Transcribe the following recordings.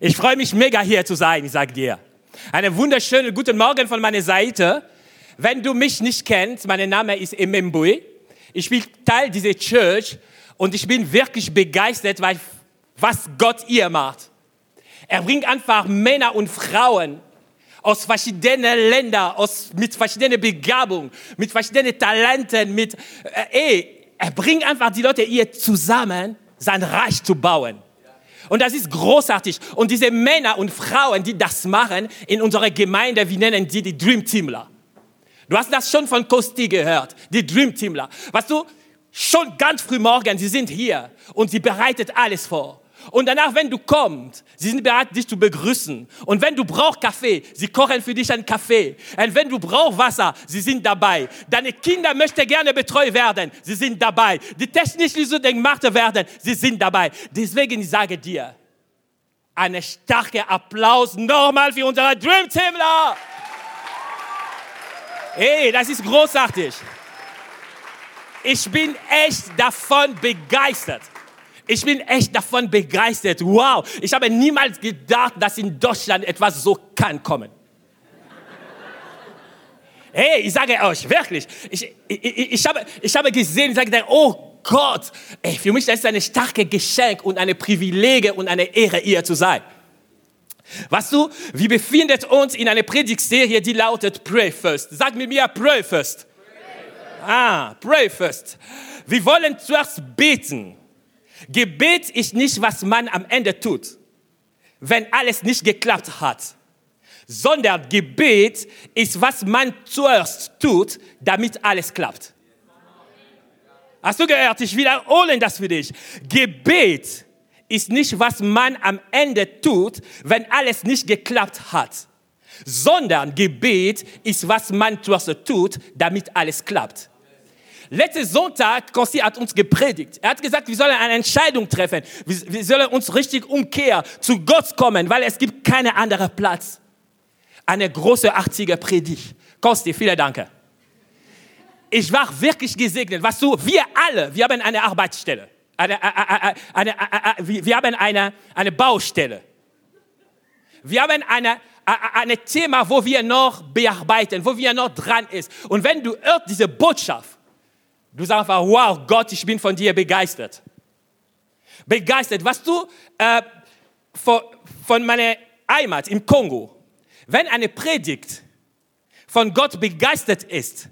Ich freue mich mega hier zu sein, ich sage dir. Einen wunderschönen guten Morgen von meiner Seite. Wenn du mich nicht kennst, mein Name ist Emembui. Ich bin Teil dieser Church und ich bin wirklich begeistert, was Gott hier macht. Er bringt einfach Männer und Frauen aus verschiedenen Ländern, aus, mit verschiedenen Begabungen, mit verschiedenen Talenten, mit, äh, ey, er bringt einfach die Leute hier zusammen, sein Reich zu bauen. Und das ist großartig. Und diese Männer und Frauen, die das machen, in unserer Gemeinde, wir nennen die die Dream Teamler. Du hast das schon von Kosti gehört, die Dream Teamler. Weißt du, schon ganz früh morgen, sie sind hier und sie bereitet alles vor. Und danach, wenn du kommst, sie sind bereit, dich zu begrüßen. Und wenn du brauchst Kaffee, sie kochen für dich einen Kaffee. Und wenn du brauchst Wasser, sie sind dabei. Deine Kinder möchten gerne betreut werden, sie sind dabei. Die technisch so gemacht werden, sie sind dabei. Deswegen ich sage dir, einen starken Applaus nochmal für unsere Dream Teamler. Hey, das ist großartig. Ich bin echt davon begeistert. Ich bin echt davon begeistert. Wow, ich habe niemals gedacht, dass in Deutschland etwas so kann kommen. Hey, ich sage euch wirklich, ich, ich, ich, habe, ich habe gesehen, ich sage, oh Gott, ey, für mich ist es ein starkes Geschenk und eine Privileg und eine Ehre, hier zu sein. Weißt du, wir befinden uns in einer Predigtserie, die lautet Pray First. Sag mit mir, Pray First. Pray first. Ah, Pray First. Wir wollen zuerst beten. Gebet ist nicht, was man am Ende tut, wenn alles nicht geklappt hat, sondern Gebet ist, was man zuerst tut, damit alles klappt. Hast du gehört? Ich wiederhole das für dich. Gebet ist nicht, was man am Ende tut, wenn alles nicht geklappt hat, sondern Gebet ist, was man zuerst tut, damit alles klappt. Letzten Sonntag, Konsti hat uns gepredigt. Er hat gesagt, wir sollen eine Entscheidung treffen. Wir, sollen uns richtig umkehren, zu Gott kommen, weil es gibt keinen anderen Platz. Eine großartige Predigt. Konsti, vielen Dank. Ich war wirklich gesegnet. Was du, wir alle, wir haben eine Arbeitsstelle. Eine, eine, eine, wir haben eine, eine Baustelle. Wir haben eine, ein Thema, wo wir noch bearbeiten, wo wir noch dran ist. Und wenn du hörst diese Botschaft, Du sagst einfach, wow, Gott, ich bin von dir begeistert. Begeistert. Was du äh, von, meiner Heimat im Kongo, wenn eine Predigt von Gott begeistert ist,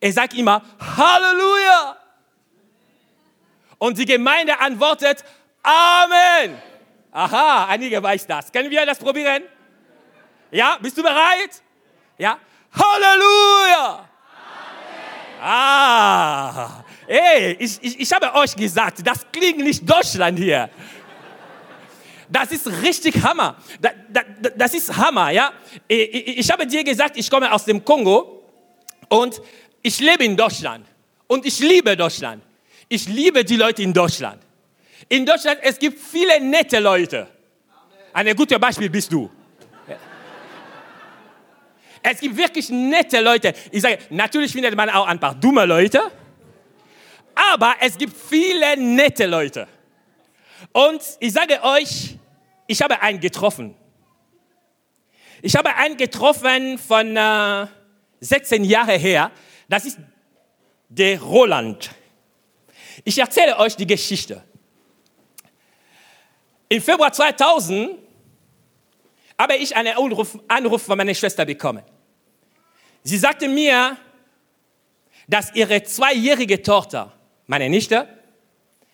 er sagt immer Halleluja. Und die Gemeinde antwortet Amen. Aha, einige weiß das. Können wir das probieren? Ja, bist du bereit? Ja. Halleluja. Ah, ey, ich, ich, ich habe euch gesagt, das klingt nicht Deutschland hier. Das ist richtig Hammer. Das, das, das ist Hammer, ja. Ich, ich habe dir gesagt, ich komme aus dem Kongo und ich lebe in Deutschland. Und ich liebe Deutschland. Ich liebe die Leute in Deutschland. In Deutschland, es gibt viele nette Leute. Ein gutes Beispiel bist du. Es gibt wirklich nette Leute. Ich sage, natürlich findet man auch ein paar dumme Leute, aber es gibt viele nette Leute. Und ich sage euch, ich habe einen getroffen. Ich habe einen getroffen von äh, 16 Jahren her. Das ist der Roland. Ich erzähle euch die Geschichte. Im Februar 2000 habe ich einen Anruf, Anruf von meiner Schwester bekommen. Sie sagte mir, dass ihre zweijährige Tochter, meine Nichte,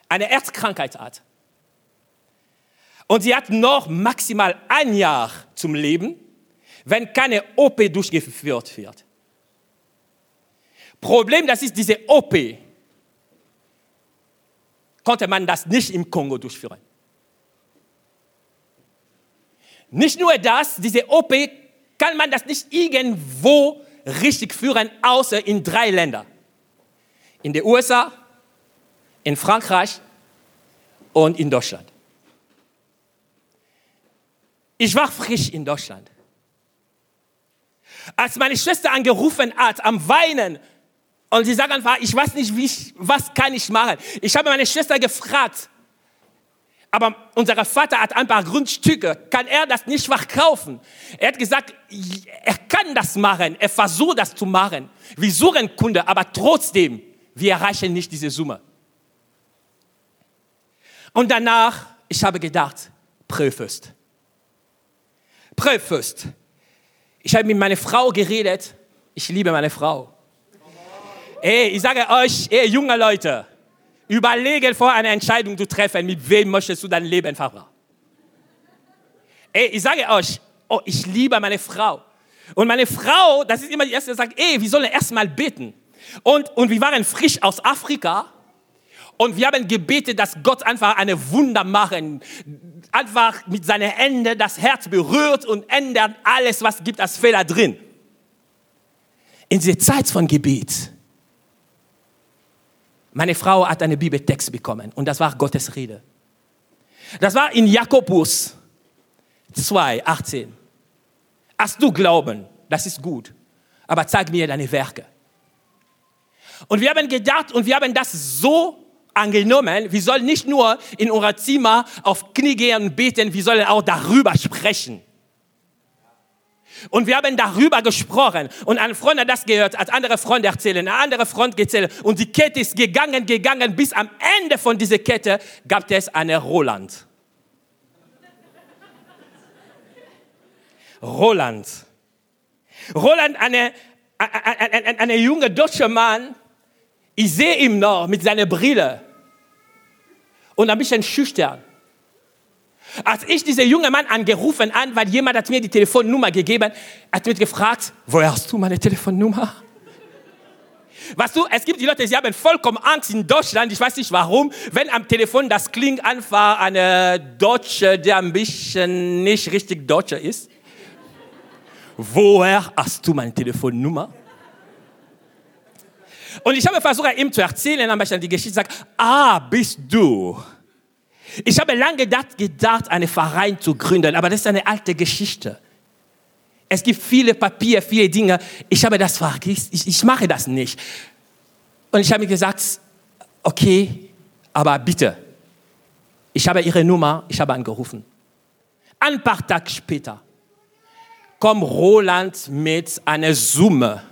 eine Erzkrankheit hat. Und sie hat noch maximal ein Jahr zum Leben, wenn keine OP durchgeführt wird. Problem, das ist diese OP, konnte man das nicht im Kongo durchführen. Nicht nur das, diese OP kann man das nicht irgendwo richtig führen, außer in drei Ländern. In den USA, in Frankreich und in Deutschland. Ich war frisch in Deutschland. Als meine Schwester angerufen hat, am Weinen, und sie sagt einfach, ich weiß nicht, ich, was kann ich machen. Ich habe meine Schwester gefragt, aber unser Vater hat ein paar Grundstücke, kann er das nicht verkaufen. Er hat gesagt, er kann das machen, er versucht das zu machen. Wir suchen Kunde, aber trotzdem, wir erreichen nicht diese Summe. Und danach, ich habe gedacht, Prüfest. Prüfest. Ich habe mit meiner Frau geredet. Ich liebe meine Frau. Ey, ich sage euch, ey, junge Leute, überlege vor eine Entscheidung zu treffen, mit wem möchtest du dein Leben verbrachen. Ey, ich sage euch, oh, ich liebe meine Frau. Und meine Frau, das ist immer die erste, die sagt, ey, wir sollen erstmal beten. Und, und wir waren frisch aus Afrika und wir haben gebetet, dass Gott einfach eine Wunder machen, einfach mit seinen Händen das Herz berührt und ändert alles, was gibt als Fehler drin. In dieser Zeit von Gebet, meine Frau hat einen Bibeltext bekommen und das war Gottes Rede. Das war in Jakobus 2, 18. Hast du Glauben, das ist gut, aber zeig mir deine Werke. Und wir haben gedacht und wir haben das so angenommen, wir sollen nicht nur in unser Zimmer auf Knie gehen und beten, wir sollen auch darüber sprechen. Und wir haben darüber gesprochen. Und ein Freund hat das gehört, hat andere Freunde erzählt, ein anderer Freund erzählt. Und die Kette ist gegangen, gegangen, bis am Ende von dieser Kette gab es eine Roland. Roland. Roland, eine, eine, eine, eine junge deutsche Mann, ich sehe ihn noch mit seiner Brille und ein bisschen schüchtern. Als ich diesen jungen Mann angerufen an, weil jemand hat mir die Telefonnummer gegeben, hat mich gefragt, woher hast du meine Telefonnummer? Weißt du, es gibt die Leute, sie haben vollkommen Angst in Deutschland, ich weiß nicht warum, wenn am Telefon das klingt einfach eine Deutsche, der ein bisschen nicht richtig Deutscher ist. Woher hast du meine Telefonnummer? Und ich habe versucht, ihm zu erzählen, aber ich dann die Geschichte sagt, ah, bist du. Ich habe lange gedacht, einen Verein zu gründen, aber das ist eine alte Geschichte. Es gibt viele Papiere, viele Dinge. Ich habe das vergessen. Ich, ich mache das nicht. Und ich habe mir gesagt, okay, aber bitte. Ich habe ihre Nummer, ich habe angerufen. Ein paar Tage später kommt Roland mit einer Summe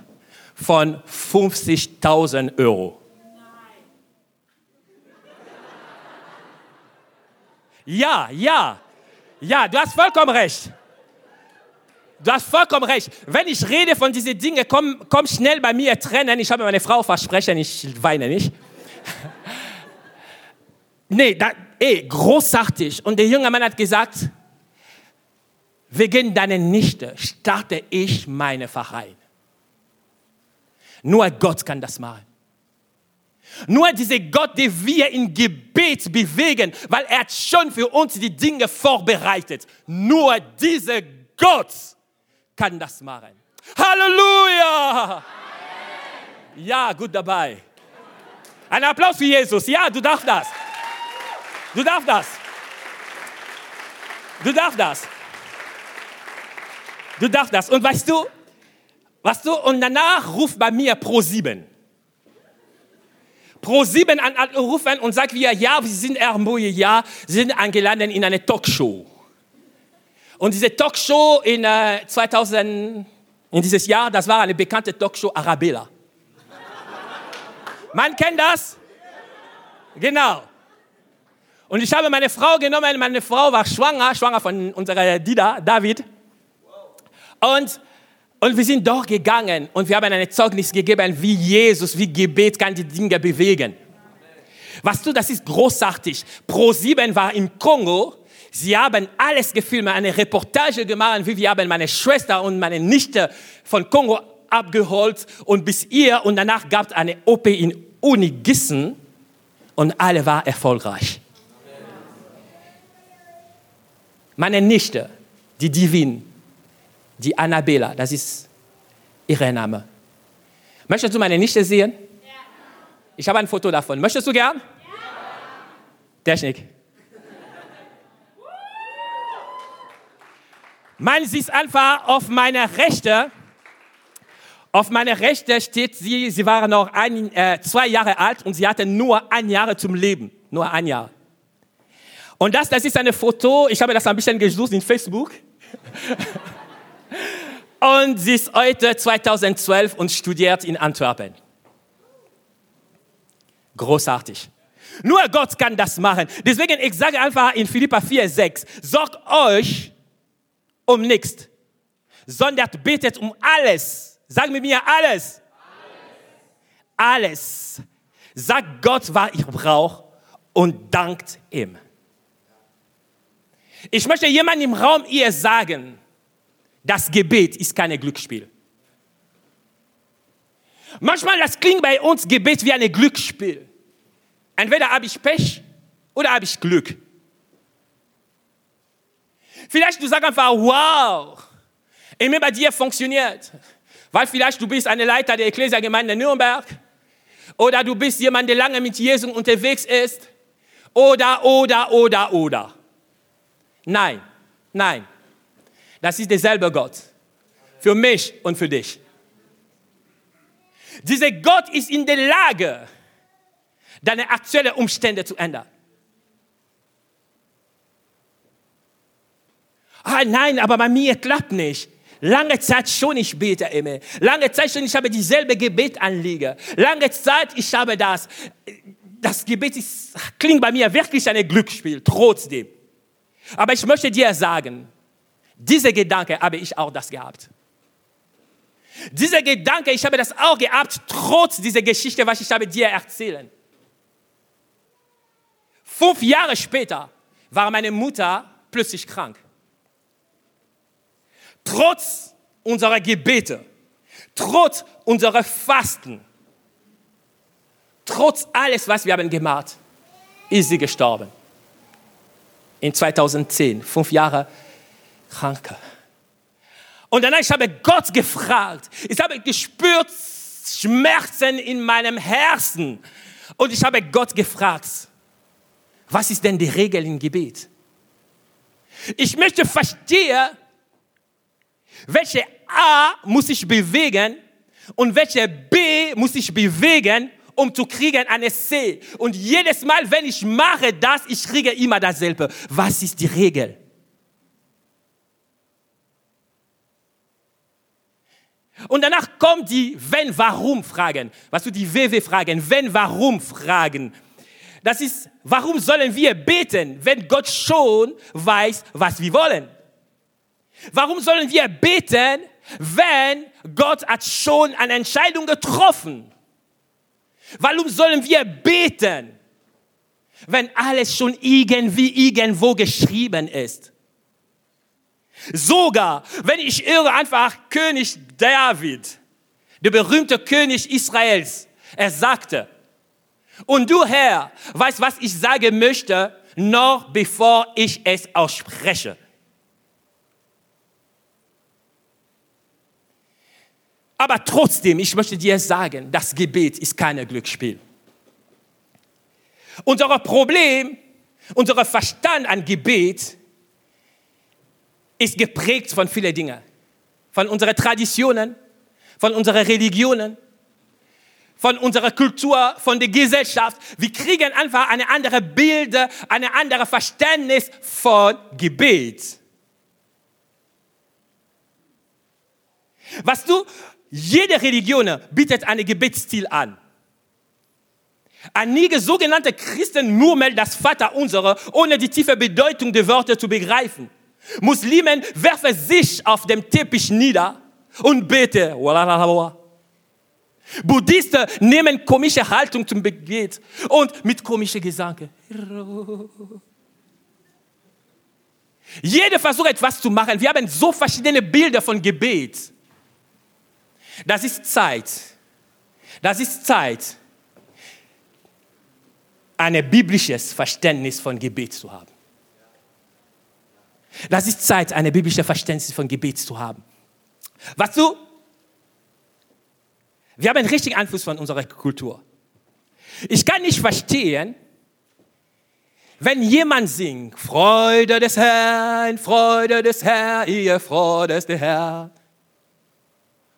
von 50.000 Euro. Ja, ja, ja, du hast vollkommen recht. Du hast vollkommen recht. Wenn ich rede von diesen Dingen, komm, komm schnell bei mir trennen. Ich habe meine Frau versprechen, ich weine nicht. nee, da, ey, großartig. Und der junge Mann hat gesagt, wegen deiner Nichte starte ich meine Verein. Nur Gott kann das machen. Nur dieser Gott, den wir im Gebet bewegen, weil er hat schon für uns die Dinge vorbereitet. Nur dieser Gott kann das machen. Halleluja! Ja, gut dabei. Ein Applaus für Jesus. Ja, du darfst das. Du darfst das. Du darfst das. Du darfst das. Und weißt du, was weißt du? Und danach ruft bei mir pro sieben. Pro7 anrufen und sagt wir ja, wir sind Ermboje, ja, sind angelandet in eine Talkshow. Und diese Talkshow in äh, 2000, in dieses Jahr, das war eine bekannte Talkshow Arabella. Man kennt das? Genau. Und ich habe meine Frau genommen, meine Frau war schwanger, schwanger von unserer Dida, David. Und und wir sind doch gegangen und wir haben ein Zeugnis gegeben, wie Jesus, wie Gebet kann die Dinge bewegen. Weißt du, das ist großartig. Pro 7 war im Kongo. Sie haben alles gefilmt, eine Reportage gemacht, wie wir haben meine Schwester und meine Nichte von Kongo abgeholt und bis ihr und danach gab es eine OP in Uni Gissen und alle war erfolgreich. Meine Nichte, die Divine, die Annabella, das ist ihr Name. Möchtest du meine Nichte sehen? Ja. Ich habe ein Foto davon. Möchtest du gern? Ja. Technik. Man sieht einfach auf meiner Rechte. Auf meiner Rechte steht sie, sie war noch ein, äh, zwei Jahre alt und sie hatte nur ein Jahr zum Leben. Nur ein Jahr. Und das, das ist ein Foto, ich habe das ein bisschen gesucht in Facebook. und sie ist heute 2012 und studiert in Antwerpen. Großartig. Nur Gott kann das machen. Deswegen, ich sage einfach in Philippa 4, 6, sorgt euch um nichts, sondern betet um alles. Sag mit mir alles. Alles. alles. Sagt Gott, was ihr braucht und dankt ihm. Ich möchte jemandem im Raum ihr sagen, das Gebet ist kein Glücksspiel. Manchmal das klingt bei uns Gebet wie ein Glücksspiel. Entweder habe ich Pech oder habe ich Glück. Vielleicht du sagst einfach, wow, immer bei dir funktioniert. Weil vielleicht du bist eine Leiter der Ekklesiagemeinde Nürnberg oder du bist jemand, der lange mit Jesus unterwegs ist oder, oder, oder, oder. Nein, nein. Das ist derselbe Gott. Für mich und für dich. Dieser Gott ist in der Lage, deine aktuellen Umstände zu ändern. Ah, nein, aber bei mir klappt nicht. Lange Zeit schon, ich bete immer. Lange Zeit schon, ich habe dieselbe Gebetanliege. Lange Zeit, ich habe das. Das Gebet ist, klingt bei mir wirklich ein Glücksspiel, trotzdem. Aber ich möchte dir sagen, diese Gedanke habe ich auch das gehabt. Dieser Gedanke, ich habe das auch gehabt, trotz dieser Geschichte, was ich habe dir erzählen. Fünf Jahre später war meine Mutter plötzlich krank. Trotz unserer Gebete, trotz unserer Fasten, trotz alles, was wir haben gemacht, ist sie gestorben. In 2010, fünf Jahre krank. Und danach ich habe Gott gefragt. Ich habe gespürt Schmerzen in meinem Herzen. Und ich habe Gott gefragt, was ist denn die Regel im Gebet? Ich möchte verstehen, welche A muss ich bewegen und welche B muss ich bewegen, um zu kriegen eine C. Und jedes Mal, wenn ich mache das, ich kriege immer dasselbe. Was ist die Regel? Und danach kommt die Wenn, Warum Fragen. Was du die WW Fragen, Wenn, Warum Fragen. Das ist, warum sollen wir beten, wenn Gott schon weiß, was wir wollen? Warum sollen wir beten, wenn Gott hat schon eine Entscheidung getroffen? Warum sollen wir beten, wenn alles schon irgendwie irgendwo geschrieben ist? Sogar, wenn ich irre, einfach König David, der berühmte König Israels, er sagte, und du Herr, weißt, was ich sagen möchte, noch bevor ich es ausspreche. Aber trotzdem, ich möchte dir sagen, das Gebet ist kein Glücksspiel. Unser Problem, unser Verstand an Gebet ist geprägt von vielen Dingen. Von unseren Traditionen, von unseren Religionen, von unserer Kultur, von der Gesellschaft. Wir kriegen einfach eine andere Bilder, eine andere Verständnis von Gebet. Was du, jede Religion bietet einen Gebetsstil an. Einige sogenannte Christen murmeln das Vaterunser, ohne die tiefe Bedeutung der Worte zu begreifen. Muslimen werfen sich auf dem Teppich nieder und beten. Buddhisten nehmen komische Haltung zum Gebet und mit komischen Gesangen. Jeder versucht etwas zu machen. Wir haben so verschiedene Bilder von Gebet. Das ist Zeit. Das ist Zeit, ein biblisches Verständnis von Gebet zu haben. Das ist Zeit, eine biblische Verständnis von Gebet zu haben. Was du? Wir haben einen richtigen Einfluss von unserer Kultur. Ich kann nicht verstehen, wenn jemand singt, Freude des Herrn, Freude des Herrn, ihr Freude des Herrn.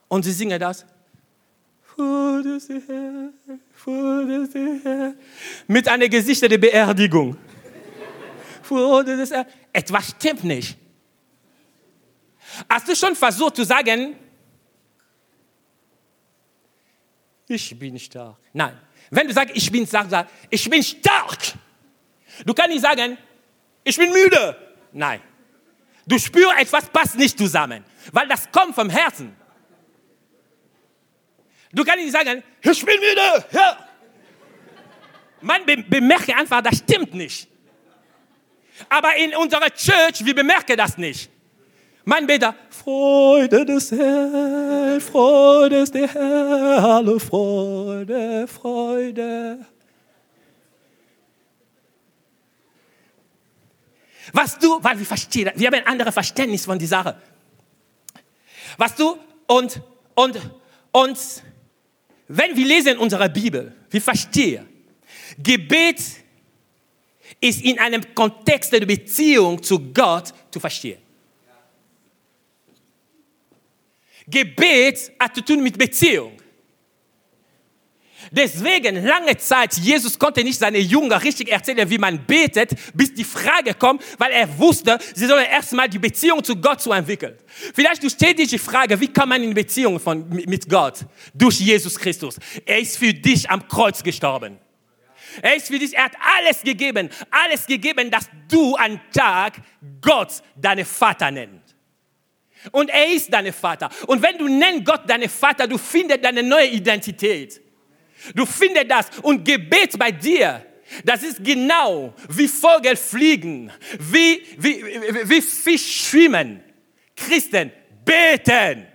Und sie singen das. Freude des Herrn, Freude des Herrn. Mit einer Gesichter der Beerdigung. Freude des Herrn. Etwas stimmt nicht. Hast du schon versucht zu sagen, ich bin stark? Nein. Wenn du sagst, ich bin stark, sag, ich bin stark. Du kannst nicht sagen, ich bin müde. Nein. Du spürst, etwas passt nicht zusammen, weil das kommt vom Herzen. Du kannst nicht sagen, ich bin müde. Ja. Man be bemerkt einfach, das stimmt nicht. Aber in unserer Church, wir bemerken das nicht. Man betet, Freude des Herrn, Freude des Herrn, alle Freude, Freude. Was du, weil wir verstehen, wir haben ein anderes Verständnis von dieser Sache. Was du, und, und, und, wenn wir lesen in unserer Bibel, wir verstehen, Gebet ist in einem Kontext der Beziehung zu Gott zu verstehen. Gebet hat zu tun mit Beziehung. Deswegen lange Zeit, Jesus konnte nicht seine Jünger richtig erzählen, wie man betet, bis die Frage kommt, weil er wusste, sie sollen erstmal die Beziehung zu Gott zu entwickeln. Vielleicht stellst dich die Frage, wie kann man in Beziehung von, mit Gott? Durch Jesus Christus. Er ist für dich am Kreuz gestorben. Er ist für dich, er hat alles gegeben, alles gegeben, dass du an Tag Gott deinen Vater nennst. Und er ist dein Vater. Und wenn du nennst Gott deinen Vater, du findest deine neue Identität. Du findest das. Und Gebet bei dir, das ist genau wie Vögel fliegen, wie, wie, wie, wie Fisch schwimmen. Christen beten.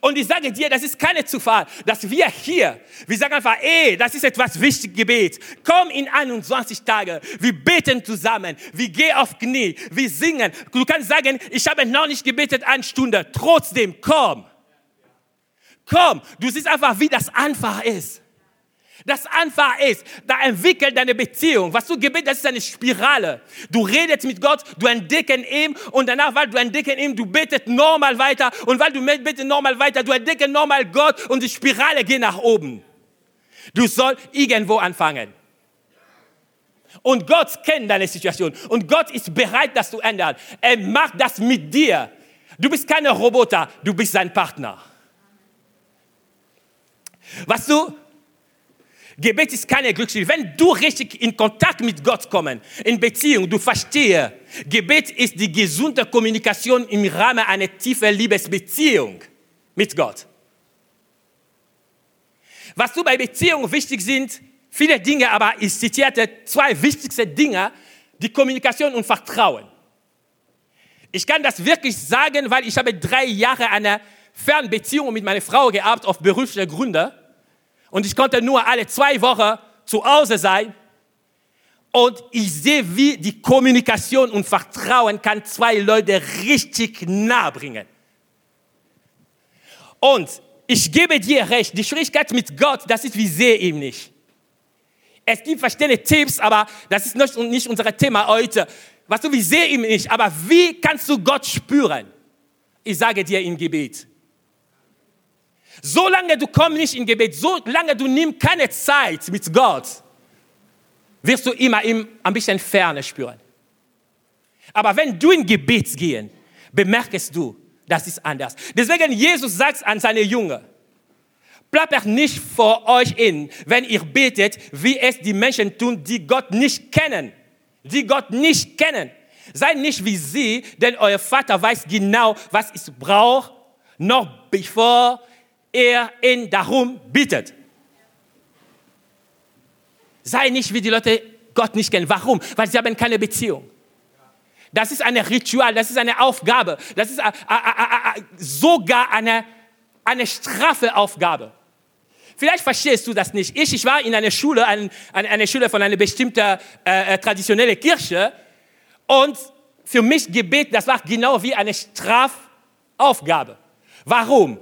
Und ich sage dir, das ist keine Zufall, dass wir hier, wir sagen einfach, ey, das ist etwas wichtiges Gebet. Komm in 21 Tage, wir beten zusammen, wir gehen auf Knie, wir singen. Du kannst sagen, ich habe noch nicht gebetet eine Stunde, trotzdem komm. Komm, du siehst einfach, wie das einfach ist. Das einfach ist, da entwickelt deine Beziehung. Was du gebetest, das ist eine Spirale. Du redest mit Gott, du entdeckst ihn und danach, weil du entdeckst ihn, du betest normal weiter und weil du betest normal weiter, du entdeckst normal Gott und die Spirale geht nach oben. Du sollst irgendwo anfangen. Und Gott kennt deine Situation und Gott ist bereit, das zu ändern. Er macht das mit dir. Du bist keine Roboter, du bist sein Partner. Was du Gebet ist keine Glücksspiel. Wenn du richtig in Kontakt mit Gott kommst, in Beziehung, du verstehst, Gebet ist die gesunde Kommunikation im Rahmen einer tiefen Liebesbeziehung mit Gott. Was du bei Beziehung wichtig sind, viele Dinge, aber ich zitierte zwei wichtigste Dinge, die Kommunikation und Vertrauen. Ich kann das wirklich sagen, weil ich habe drei Jahre eine Fernbeziehung mit meiner Frau gehabt, auf berufliche Gründe und ich konnte nur alle zwei Wochen zu Hause sein. Und ich sehe, wie die Kommunikation und Vertrauen kann zwei Leute richtig nah bringen. Und ich gebe dir recht, die Schwierigkeit mit Gott, das ist, wir sehen ihn nicht. Es gibt verschiedene Tipps, aber das ist nicht, nicht unser Thema heute. Was du, wir sehen ihn nicht, aber wie kannst du Gott spüren? Ich sage dir im Gebet. Solange du kommst nicht in Gebet, solange du nimmst keine Zeit mit Gott, wirst du immer ihm ein bisschen Ferne spüren. Aber wenn du in Gebet gehst, bemerkst du, das ist anders. Deswegen Jesus sagt an seine Jünger, plappert nicht vor euch in, wenn ihr betet, wie es die Menschen tun, die Gott nicht kennen. Die Gott nicht kennen. Seid nicht wie sie, denn euer Vater weiß genau, was es braucht, noch bevor er ihn darum bittet. Sei nicht wie die Leute Gott nicht kennen. Warum? Weil sie haben keine Beziehung. Das ist ein Ritual, das ist eine Aufgabe, das ist sogar eine, eine Strafeaufgabe. Vielleicht verstehst du das nicht. Ich, ich war in einer Schule, eine, eine Schule von einer bestimmten äh, äh, traditionellen Kirche und für mich Gebet, das war genau wie eine Strafaufgabe. Warum?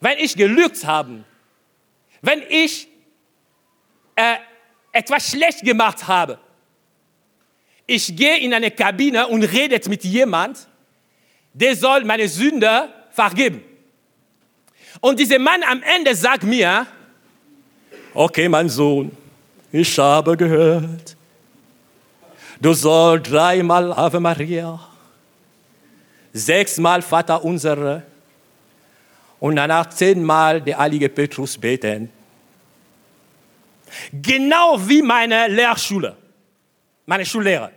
Wenn ich gelügt habe, wenn ich äh, etwas schlecht gemacht habe, ich gehe in eine Kabine und rede mit jemand, der soll meine Sünde vergeben. Und dieser Mann am Ende sagt mir, okay, mein Sohn, ich habe gehört, Du sollst dreimal Ave Maria, sechsmal Vater unser und danach zehnmal der heilige Petrus beten. Genau wie meine Lehrschule, meine Schullehrer.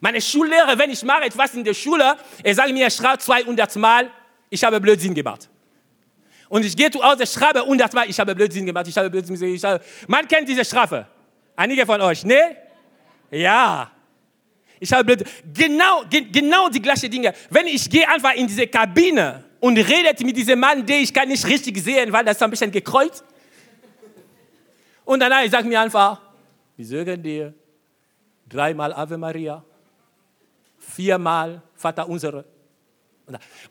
Meine Schullehrer, wenn ich mache etwas in der Schule, er sagt mir, schreibe 200 Mal, ich habe Blödsinn gemacht. Und ich gehe zu Hause, schreibe 100 Mal, ich habe Blödsinn gemacht, ich habe Blödsinn gemacht. Ich habe... Man kennt diese Strafe. Einige von euch, ne? Ja. Ich habe Blödsinn. Genau, ge genau die gleichen Dinge. Wenn ich gehe einfach in diese Kabine und rede mit diesem Mann, den ich kann nicht richtig sehen, weil das ist ein bisschen gekreuzt. Und danach, sage mir einfach, wir sagen dir dreimal Ave Maria, viermal Vater unsere.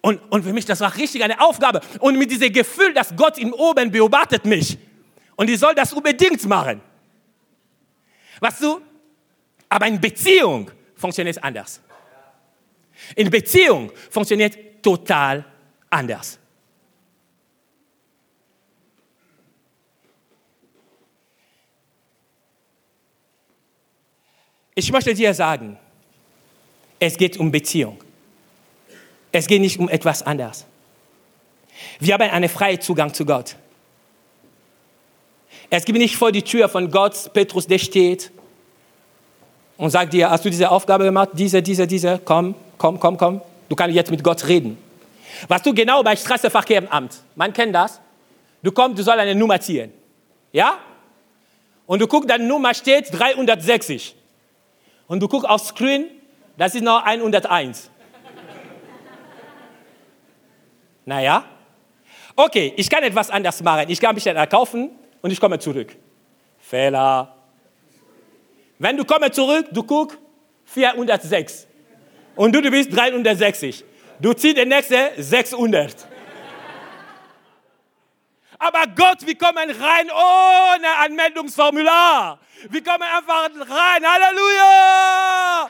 Und, und für mich, das war richtig eine Aufgabe. Und mit diesem Gefühl, dass Gott im Oben beobachtet mich. Und ich soll das unbedingt machen. Weißt du? Aber in Beziehung funktioniert es anders. In Beziehung funktioniert total anders. Ich möchte dir sagen, es geht um Beziehung. Es geht nicht um etwas anderes. Wir haben einen freien Zugang zu Gott. Es gibt nicht vor die Tür von Gott, Petrus, der steht und sagt dir, hast du diese Aufgabe gemacht? Diese, diese, diese, komm, komm, komm, komm. Du kannst jetzt mit Gott reden. Was du genau bei Straßenverkehrsamt, man kennt das. Du kommst, du sollst eine Nummer ziehen. Ja? Und du guckst, deine Nummer steht 360. Und du guckst aufs Screen, das ist noch 101. Naja, okay, ich kann etwas anders machen. Ich kann mich dann erkaufen und ich komme zurück. Fehler. Wenn du kommst zurück, du guckst 406 und du, du bist 360. Du ziehst den nächsten 600. Aber Gott, wir kommen rein ohne Anmeldungsformular. Wir kommen einfach rein. Halleluja!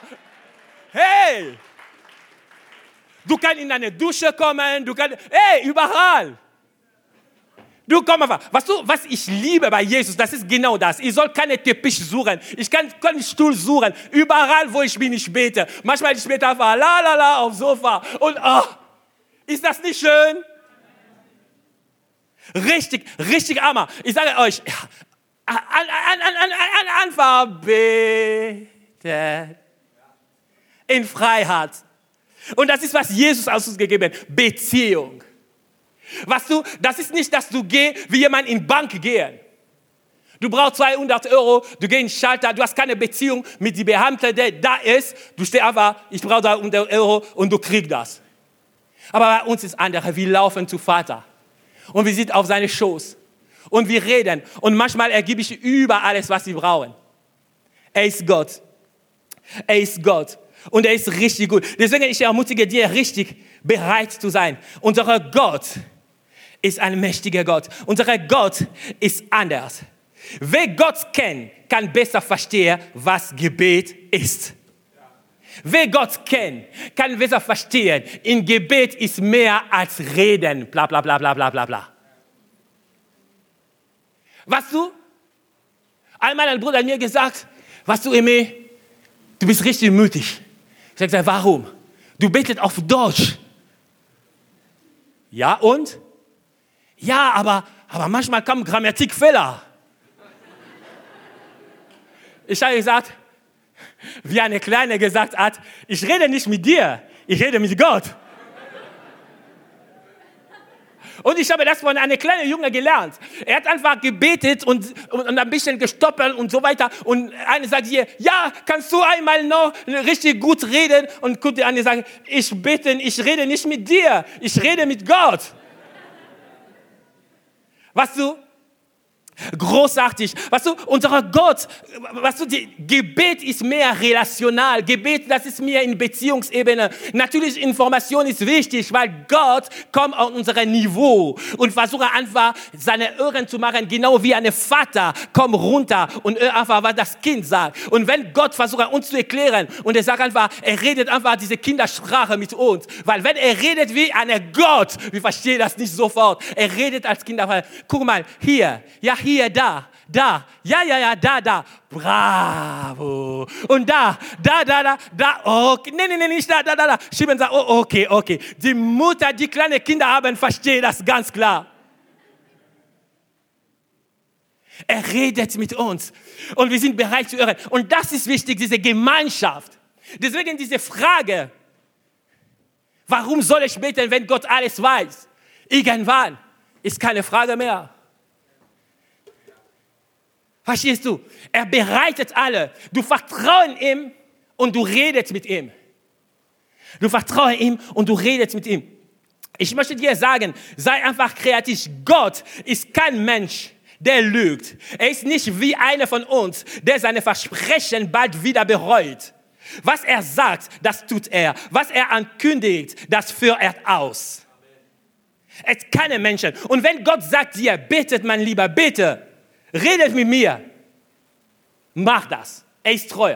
Hey! Du kannst in eine Dusche kommen, du kannst, hey, überall. Du komm einfach. Was, du, was ich liebe bei Jesus, das ist genau das. Ich soll keine Teppich suchen. Ich kann keinen Stuhl suchen. Überall, wo ich bin, ich bete. Manchmal ich bete einfach la la la auf Sofa. Und oh, ist das nicht schön? Richtig, richtig Hammer. Ich sage euch, an, an, an, an, an, einfach beten. In Freiheit. Und das ist, was Jesus aus uns gegeben hat. Beziehung. Was du, das ist nicht, dass du gehst, wie jemand in Bank gehen. Du brauchst 200 Euro, du gehst in den Schalter, du hast keine Beziehung mit dem Beamten, der da ist. Du stehst einfach, ich brauche 200 Euro und du kriegst das. Aber bei uns ist anders. Wir laufen zu Vater und wir sind auf seine Schoß und wir reden und manchmal ergebe ich über alles, was wir brauchen. Er ist Gott. Er ist Gott. Und er ist richtig gut. Deswegen ich ermutige dir, richtig bereit zu sein. Unser Gott ist ein mächtiger Gott. Unser Gott ist anders. Wer Gott kennt, kann besser verstehen, was Gebet ist. Wer Gott kennt, kann besser verstehen, in Gebet ist mehr als Reden, bla bla bla bla bla bla bla. Was du? Einmal ein Bruder hat mir gesagt, was du, Eme, du bist richtig mutig. Ich habe warum? Du betest auf Deutsch. Ja, und? Ja, aber, aber manchmal kommen Grammatikfehler. Ich habe gesagt, wie eine Kleine gesagt hat, ich rede nicht mit dir, ich rede mit Gott. Und ich habe das von einem kleinen Junge gelernt. Er hat einfach gebetet und, und, und ein bisschen gestoppelt und so weiter. Und einer sagt hier, ja, kannst du einmal noch richtig gut reden? Und der andere sagt, ich bete, ich rede nicht mit dir, ich rede mit Gott. Was du? Großartig. Weißt du, unser Gott, weißt du, die, Gebet ist mehr relational. Gebet, das ist mehr in Beziehungsebene. Natürlich, Information ist wichtig, weil Gott kommt auf unser Niveau und versucht einfach, seine Ohren zu machen, genau wie ein Vater kommt runter und hört einfach, was das Kind sagt. Und wenn Gott versucht, uns zu erklären und er sagt einfach, er redet einfach diese Kindersprache mit uns, weil wenn er redet wie ein Gott, wir verstehen das nicht sofort. Er redet als Kinder. Guck mal, hier, ja, hier, da, da, ja, ja, ja, da, da, bravo. Und da, da, da, da, da, okay, nee, nee, nee, nicht da, da, da, da. Schieben sagt, oh, okay, okay. Die Mutter, die kleine Kinder haben, versteht das ganz klar. Er redet mit uns und wir sind bereit zu hören. Und das ist wichtig, diese Gemeinschaft. Deswegen diese Frage, warum soll ich beten, wenn Gott alles weiß? Irgendwann ist keine Frage mehr. Verstehst du? Er bereitet alle. Du vertraust ihm und du redest mit ihm. Du vertraust ihm und du redest mit ihm. Ich möchte dir sagen, sei einfach kreativ. Gott ist kein Mensch, der lügt. Er ist nicht wie einer von uns, der seine Versprechen bald wieder bereut. Was er sagt, das tut er. Was er ankündigt, das führt er aus. Es ist keine Menschen. Und wenn Gott sagt dir, betet mein Lieber, bitte, redet mit mir, mach das. Er ist treu.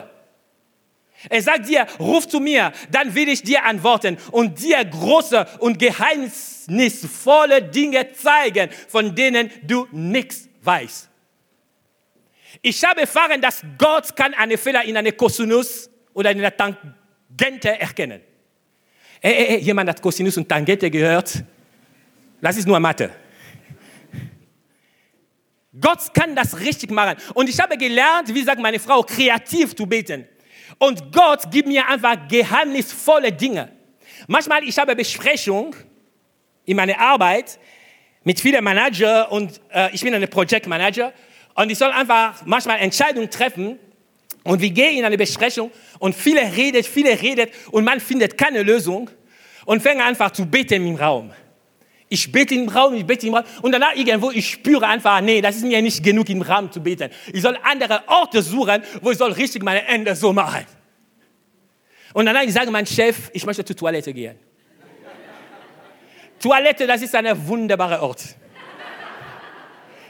Er sagt dir, ruf zu mir, dann will ich dir antworten und dir große und geheimnisvolle Dinge zeigen, von denen du nichts weißt. Ich habe erfahren, dass Gott kann eine Fehler in einer Cosinus oder in einer Tangente erkennen. Hey, hey, hey, jemand hat Cosinus und Tangente gehört. Das ist nur Mathe. Gott kann das richtig machen. Und ich habe gelernt, wie sagt meine Frau, kreativ zu beten. Und Gott gibt mir einfach geheimnisvolle Dinge. Manchmal, ich habe Besprechung in meiner Arbeit mit vielen Managern und äh, ich bin ein Projektmanager und ich soll einfach manchmal Entscheidungen treffen und wir gehen in eine Besprechung und viele redet, viele redet und man findet keine Lösung und fängt einfach zu beten im Raum. Ich bete im Raum, ich bete im Raum. Und danach irgendwo, ich spüre einfach, nee, das ist mir nicht genug im Raum zu beten. Ich soll andere Orte suchen, wo ich soll richtig meine Ende so machen. Und danach ich sage mein Chef, ich möchte zur Toilette gehen. Toilette, das ist ein wunderbarer Ort.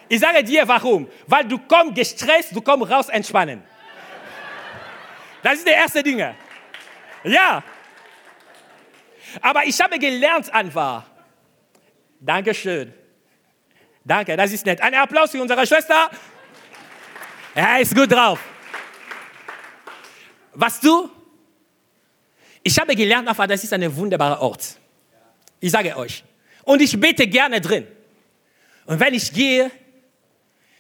Ich sage dir warum. Weil du kommst gestresst, du kommst raus entspannen. Das ist der erste Ding. Ja. Aber ich habe gelernt einfach, Dankeschön. Danke, das ist nett. Ein Applaus für unsere Schwester. Er ist gut drauf. Was du? Ich habe gelernt, einfach, das ist ein wunderbarer Ort. Ich sage euch. Und ich bete gerne drin. Und wenn ich gehe,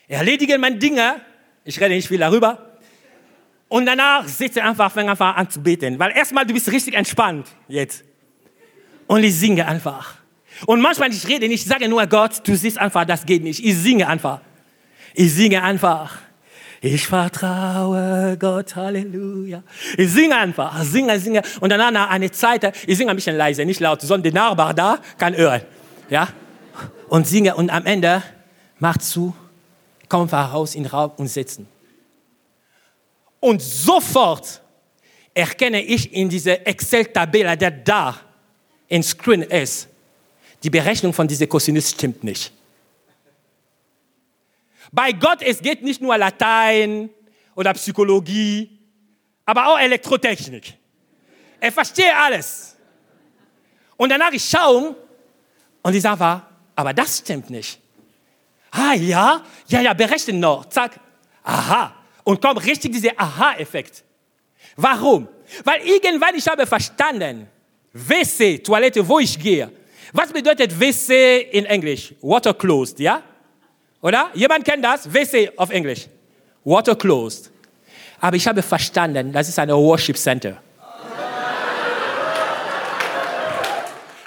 erledige meine Dinge. Ich rede nicht viel darüber. Und danach sitze einfach, fange einfach an zu beten. Weil erstmal, du bist richtig entspannt jetzt. Und ich singe einfach. Und manchmal, ich rede nicht, ich sage nur Gott, du siehst einfach, das geht nicht. Ich singe einfach. Ich singe einfach. Ich vertraue Gott, Halleluja. Ich singe einfach, singe, singe. Und dann nach einer Zeit, ich singe ein bisschen leise, nicht laut, sondern der Nachbar da kann hören. Ja? Und singe und am Ende macht zu, kommt raus in den Raum und sitzen. Und sofort erkenne ich in dieser Excel-Tabelle, der da im Screen ist, die Berechnung von dieser Cosinus stimmt nicht. Bei Gott, es geht nicht nur Latein oder Psychologie, aber auch Elektrotechnik. Er versteht alles. Und danach ich schaue und ich sage, aber das stimmt nicht. Ah ja, ja, ja, berechnen noch. Zack. Aha. Und kommt richtig dieser Aha-Effekt. Warum? Weil irgendwann ich habe verstanden, WC, Toilette, wo ich gehe, was bedeutet WC in Englisch? Water closed, ja? Oder? Jemand kennt das? WC auf Englisch. Water closed. Aber ich habe verstanden, das ist ein Worship Center.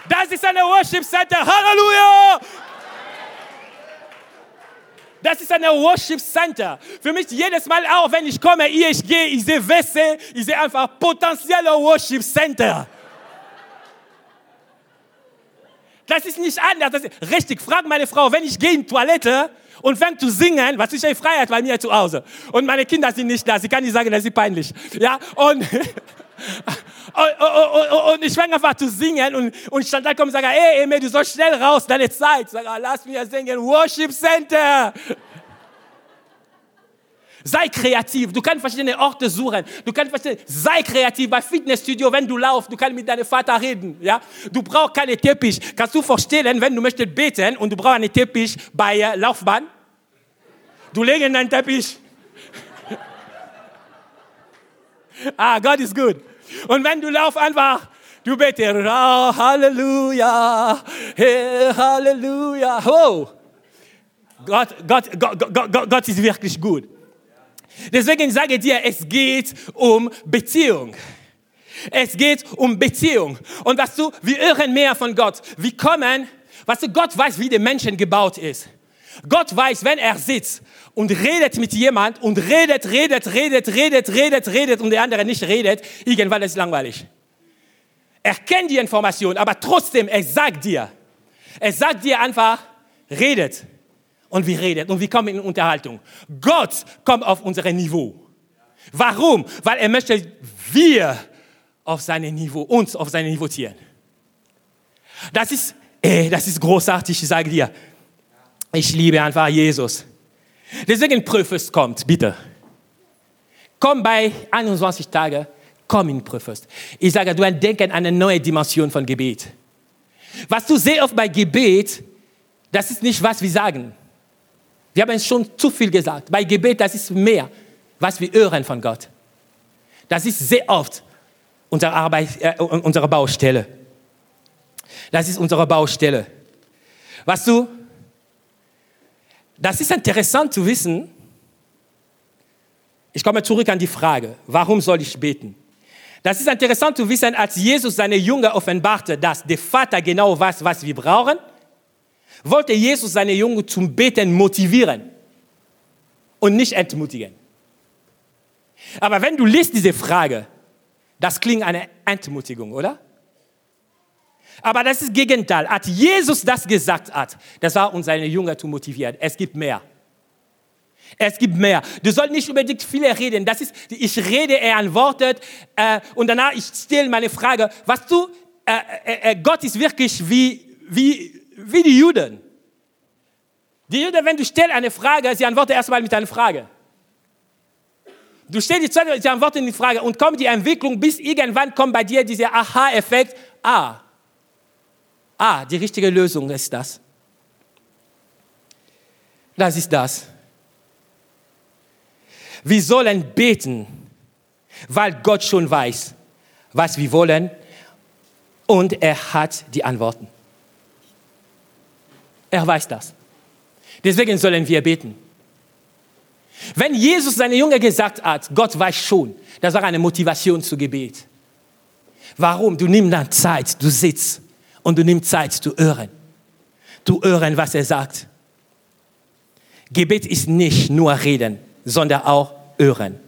Das ist ein Worship Center. Halleluja! Das ist ein Worship Center. Für mich jedes Mal auch, wenn ich komme, hier, ich gehe, ich sehe WC, ich sehe einfach potenzielle Worship Center. Das ist nicht anders. Das ist richtig. Frag meine Frau, wenn ich gehe in die Toilette und fange zu singen, was ist eine Freiheit bei mir zu Hause? Und meine Kinder sind nicht da. Sie kann nicht sagen, das ist peinlich. Ja, und, und, ich fange einfach zu singen und, und Chantal kommt und sagt, hey, Emil, du sollst schnell raus, deine Zeit. Ich sage, lass mich singen, Worship Center. Sei kreativ. Du kannst verschiedene Orte suchen. Du kannst verschiedene, sei kreativ. Bei Fitnessstudio, wenn du laufst, du kannst mit deinem Vater reden. Ja? Du brauchst keinen Teppich. Kannst du vorstellen, wenn du möchtest beten und du brauchst einen Teppich bei äh, Laufbahn? Du legst in deinen Teppich. ah, Gott ist gut. Und wenn du laufst einfach, du betest, oh, Halleluja, hey, Halleluja. Oh. Gott, Gott, Gott, Gott, Gott ist wirklich gut. Deswegen sage ich dir, es geht um Beziehung. Es geht um Beziehung. Und was du, wir hören mehr von Gott. Wir kommen, was du, Gott weiß, wie der Menschen gebaut ist. Gott weiß, wenn er sitzt und redet mit jemand und redet, redet, redet, redet, redet, redet und der andere nicht redet, irgendwann ist es langweilig. Er kennt die Information, aber trotzdem, er sagt dir, er sagt dir einfach, redet. Und wir redet und wir kommen in Unterhaltung. Gott kommt auf unser Niveau. Warum? Weil er möchte, wir auf sein Niveau, uns auf sein Niveau ziehen. Das ist, ey, das ist großartig, ich sage dir. Ich liebe einfach Jesus. Deswegen Prüfest kommt, bitte. Komm bei 21 Tagen, komm in Prüfest. Ich sage, du entdeckst eine neue Dimension von Gebet. Was du sehr oft bei Gebet, das ist nicht, was wir sagen. Wir haben schon zu viel gesagt. Bei Gebet, das ist mehr, was wir hören von Gott. Das ist sehr oft unsere, Arbeit, äh, unsere Baustelle. Das ist unsere Baustelle. Was du, das ist interessant zu wissen. Ich komme zurück an die Frage, warum soll ich beten? Das ist interessant zu wissen, als Jesus seine Jünger offenbarte, dass der Vater genau weiß, was wir brauchen, wollte Jesus seine Jünger zum Beten motivieren und nicht entmutigen. Aber wenn du liest diese Frage, das klingt eine Entmutigung, oder? Aber das ist Gegenteil. Als Jesus das gesagt hat, das war, um seine Jünger zu motivieren. Es gibt mehr. Es gibt mehr. Du sollst nicht unbedingt viele reden. Das ist, ich rede, er antwortet äh, und danach ich stelle meine Frage. Was du, äh, äh, äh, Gott ist wirklich wie, wie, wie die Juden. Die Juden, wenn du stellst eine Frage, sie antworten erstmal mit einer Frage. Du stellst die zweite, sie antworten die Frage und kommt die Entwicklung, bis irgendwann kommt bei dir dieser Aha-Effekt. Ah, ah, die richtige Lösung ist das. Das ist das. Wir sollen beten, weil Gott schon weiß, was wir wollen und er hat die Antworten. Er weiß das. Deswegen sollen wir beten. Wenn Jesus seine Jünger gesagt hat, Gott weiß schon, das war eine Motivation zu Gebet. Warum? Du nimmst dann Zeit, du sitzt und du nimmst Zeit zu hören. Du hören, was er sagt. Gebet ist nicht nur reden, sondern auch hören.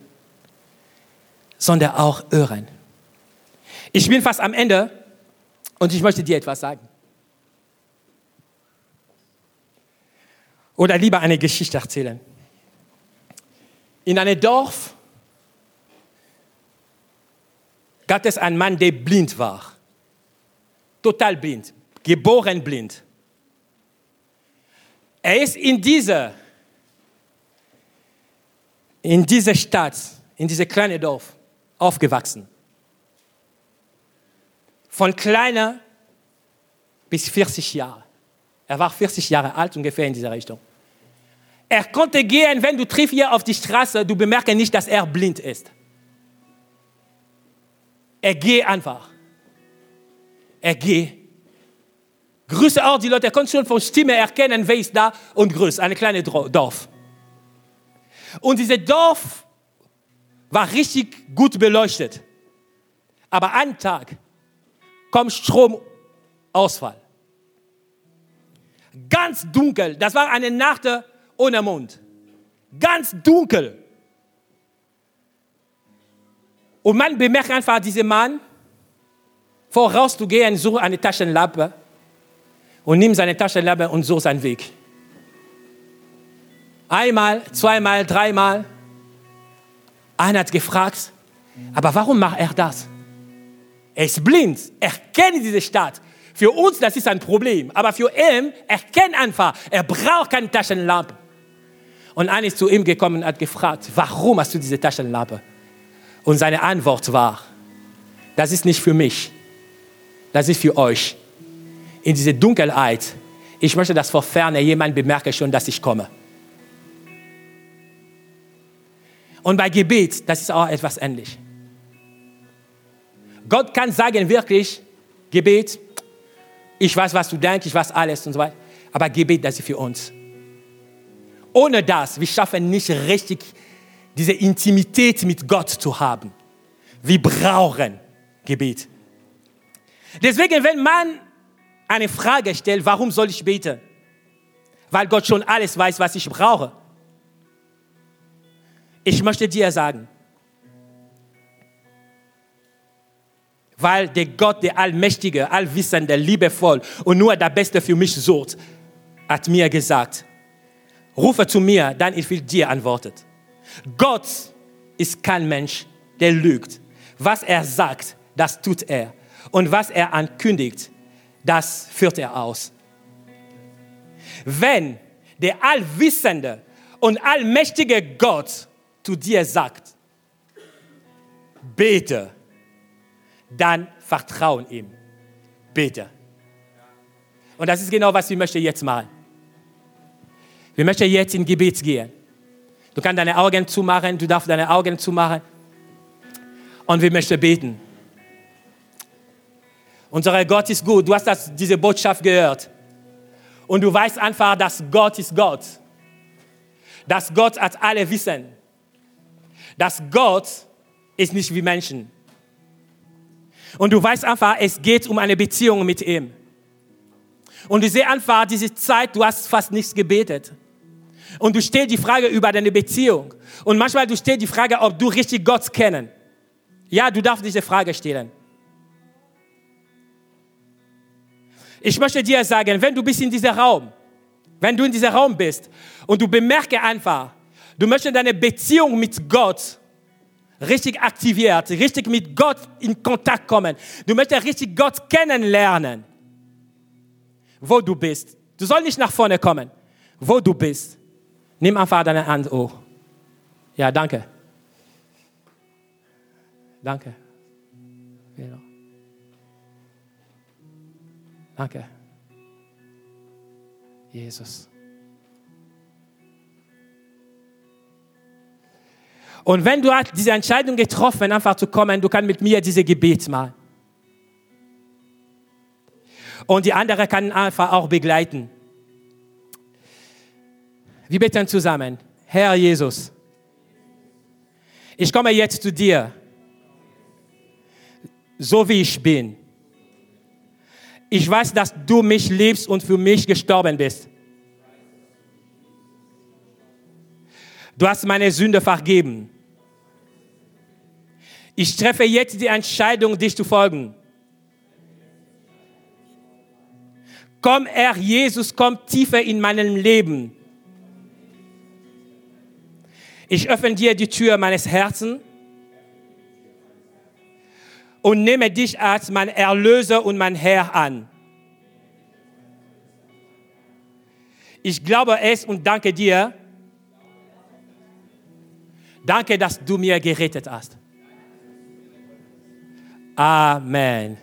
Sondern auch hören. Ich bin fast am Ende und ich möchte dir etwas sagen. Oder lieber eine Geschichte erzählen. In einem Dorf gab es einen Mann, der blind war. Total blind. Geboren blind. Er ist in dieser, in dieser Stadt, in diesem kleinen Dorf aufgewachsen. Von kleiner bis 40 Jahre. Er war 40 Jahre alt, ungefähr in dieser Richtung. Er konnte gehen, wenn du triffst hier auf die Straße, du bemerkst nicht, dass er blind ist. Er geht einfach. Er geht. Grüße auch die Leute, er konnte schon von Stimme erkennen, wer ist da und grüßt, eine kleine Dorf. Und dieses Dorf war richtig gut beleuchtet. Aber einen Tag kommt Stromausfall ganz dunkel. Das war eine Nacht ohne Mond. Ganz dunkel. Und man bemerkt einfach, dieser Mann, vorauszugehen, sucht eine Taschenlampe und nimmt seine Taschenlampe und sucht seinen Weg. Einmal, zweimal, dreimal. Einer hat gefragt, aber warum macht er das? Er ist blind, er kennt diese Stadt, für uns, das ist ein Problem. Aber für ihn, er kennt einfach, er braucht keine Taschenlampe. Und einer ist zu ihm gekommen und hat gefragt, warum hast du diese Taschenlampe? Und seine Antwort war, das ist nicht für mich, das ist für euch. In diese Dunkelheit, ich möchte, dass vor Ferne jemand bemerke schon, dass ich komme. Und bei Gebet, das ist auch etwas ähnlich. Gott kann sagen wirklich, Gebet, ich weiß, was du denkst, ich weiß alles und so weiter. Aber Gebet, das ist für uns. Ohne das, wir schaffen nicht richtig diese Intimität mit Gott zu haben. Wir brauchen Gebet. Deswegen, wenn man eine Frage stellt, warum soll ich beten? Weil Gott schon alles weiß, was ich brauche. Ich möchte dir sagen, weil der Gott, der Allmächtige, Allwissende, liebevoll und nur der Beste für mich sucht, hat mir gesagt, rufe zu mir, dann ich will dir antworten. Gott ist kein Mensch, der lügt. Was er sagt, das tut er. Und was er ankündigt, das führt er aus. Wenn der allwissende und allmächtige Gott zu dir sagt, bete, dann vertrauen ihm. Bete. Und das ist genau, was wir möchten jetzt machen. Wir möchten jetzt in Gebet gehen. Du kannst deine Augen zumachen, du darfst deine Augen zumachen. Und wir möchten beten. Unser Gott ist gut. Du hast das, diese Botschaft gehört. Und du weißt einfach, dass Gott ist Gott. Dass Gott hat alle Wissen. Dass Gott ist nicht wie Menschen. Und du weißt einfach, es geht um eine Beziehung mit ihm. Und du siehst einfach diese Zeit, du hast fast nichts gebetet. Und du stellst die Frage über deine Beziehung. Und manchmal du stellst die Frage, ob du richtig Gott kennen. Ja, du darfst diese Frage stellen. Ich möchte dir sagen, wenn du bist in diesem Raum, wenn du in diesem Raum bist und du bemerkst einfach, du möchtest deine Beziehung mit Gott richtig aktiviert, richtig mit Gott in Kontakt kommen. Du möchtest richtig Gott kennenlernen. Wo du bist. Du sollst nicht nach vorne kommen. Wo du bist. Nimm einfach deine Hand hoch. Ja, danke. Danke. Genau. Danke. Jesus. Und wenn du diese Entscheidung getroffen, einfach zu kommen, du kannst mit mir diese Gebet machen. Und die andere kann einfach auch begleiten. Wir beten zusammen. Herr Jesus, ich komme jetzt zu dir, so wie ich bin. Ich weiß, dass du mich liebst und für mich gestorben bist. Du hast meine Sünde vergeben. Ich treffe jetzt die Entscheidung, dich zu folgen. Komm, Herr Jesus, komm tiefer in meinem Leben. Ich öffne dir die Tür meines Herzens und nehme dich als mein Erlöser und mein Herr an. Ich glaube es und danke dir. Danke, dass du mir gerettet hast. Amen.